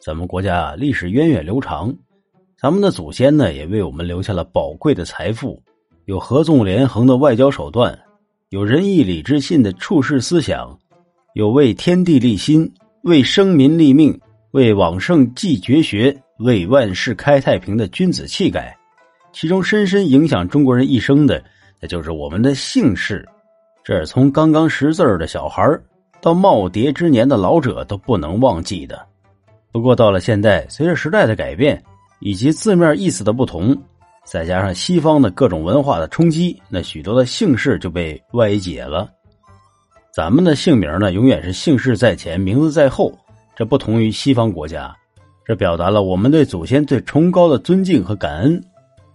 咱们国家历史源远流长，咱们的祖先呢也为我们留下了宝贵的财富，有合纵连横的外交手段，有仁义礼智信的处世思想，有为天地立心、为生民立命、为往圣继绝学、为万世开太平的君子气概。其中深深影响中国人一生的，那就是我们的姓氏。这是从刚刚识字的小孩到耄耋之年的老者都不能忘记的。不过到了现在，随着时代的改变以及字面意思的不同，再加上西方的各种文化的冲击，那许多的姓氏就被歪解了。咱们的姓名呢，永远是姓氏在前，名字在后。这不同于西方国家，这表达了我们对祖先最崇高的尊敬和感恩。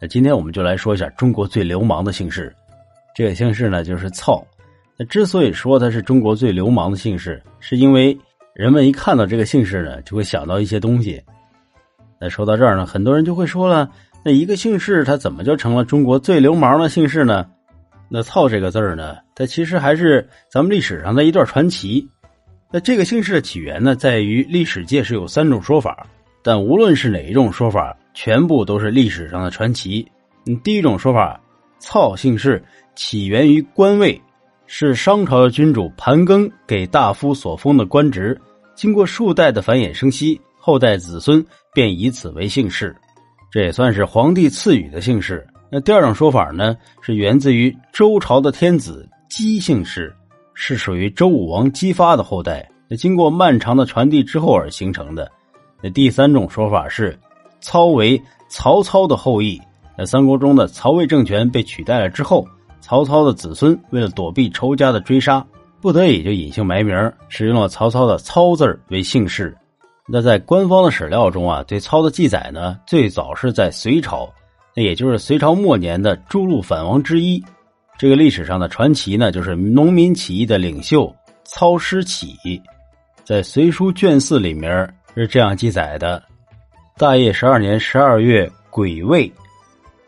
那今天我们就来说一下中国最流氓的姓氏，这个姓氏呢就是操。那之所以说它是中国最流氓的姓氏，是因为人们一看到这个姓氏呢，就会想到一些东西。那说到这儿呢，很多人就会说了：那一个姓氏它怎么就成了中国最流氓的姓氏呢？那“操”这个字儿呢，它其实还是咱们历史上的一段传奇。那这个姓氏的起源呢，在于历史界是有三种说法，但无论是哪一种说法。全部都是历史上的传奇。嗯，第一种说法，操姓氏起源于官位，是商朝的君主盘庚给大夫所封的官职，经过数代的繁衍生息，后代子孙便以此为姓氏，这也算是皇帝赐予的姓氏。那第二种说法呢，是源自于周朝的天子姬姓氏，是属于周武王姬发的后代，那经过漫长的传递之后而形成的。那第三种说法是。操为曹操的后裔，那三国中的曹魏政权被取代了之后，曹操的子孙为了躲避仇家的追杀，不得已就隐姓埋名，使用了曹操的“操”字为姓氏。那在官方的史料中啊，对操的记载呢，最早是在隋朝，那也就是隋朝末年的诸路反王之一。这个历史上的传奇呢，就是农民起义的领袖操师起，在《隋书》卷四里面是这样记载的。大业十二年十二月癸未，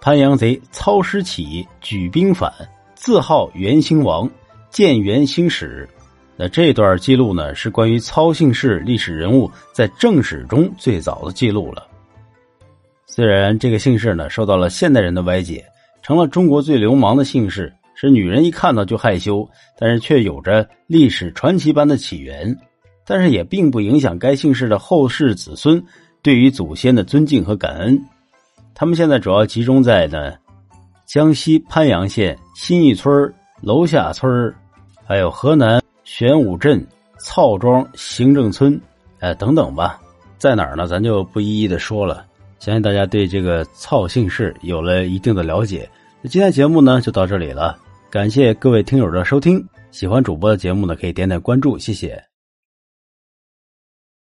潘阳贼操师起，举兵反，自号元兴王，建元兴史。那这段记录呢，是关于操姓氏历史人物在正史中最早的记录了。虽然这个姓氏呢受到了现代人的歪解，成了中国最流氓的姓氏，是女人一看到就害羞，但是却有着历史传奇般的起源。但是也并不影响该姓氏的后世子孙。对于祖先的尊敬和感恩，他们现在主要集中在呢江西潘阳县新义村楼下村还有河南玄武镇曹庄行政村，哎等等吧，在哪儿呢？咱就不一一的说了。相信大家对这个曹姓氏有了一定的了解。那今天节目呢就到这里了，感谢各位听友的收听。喜欢主播的节目呢，可以点点关注，谢谢。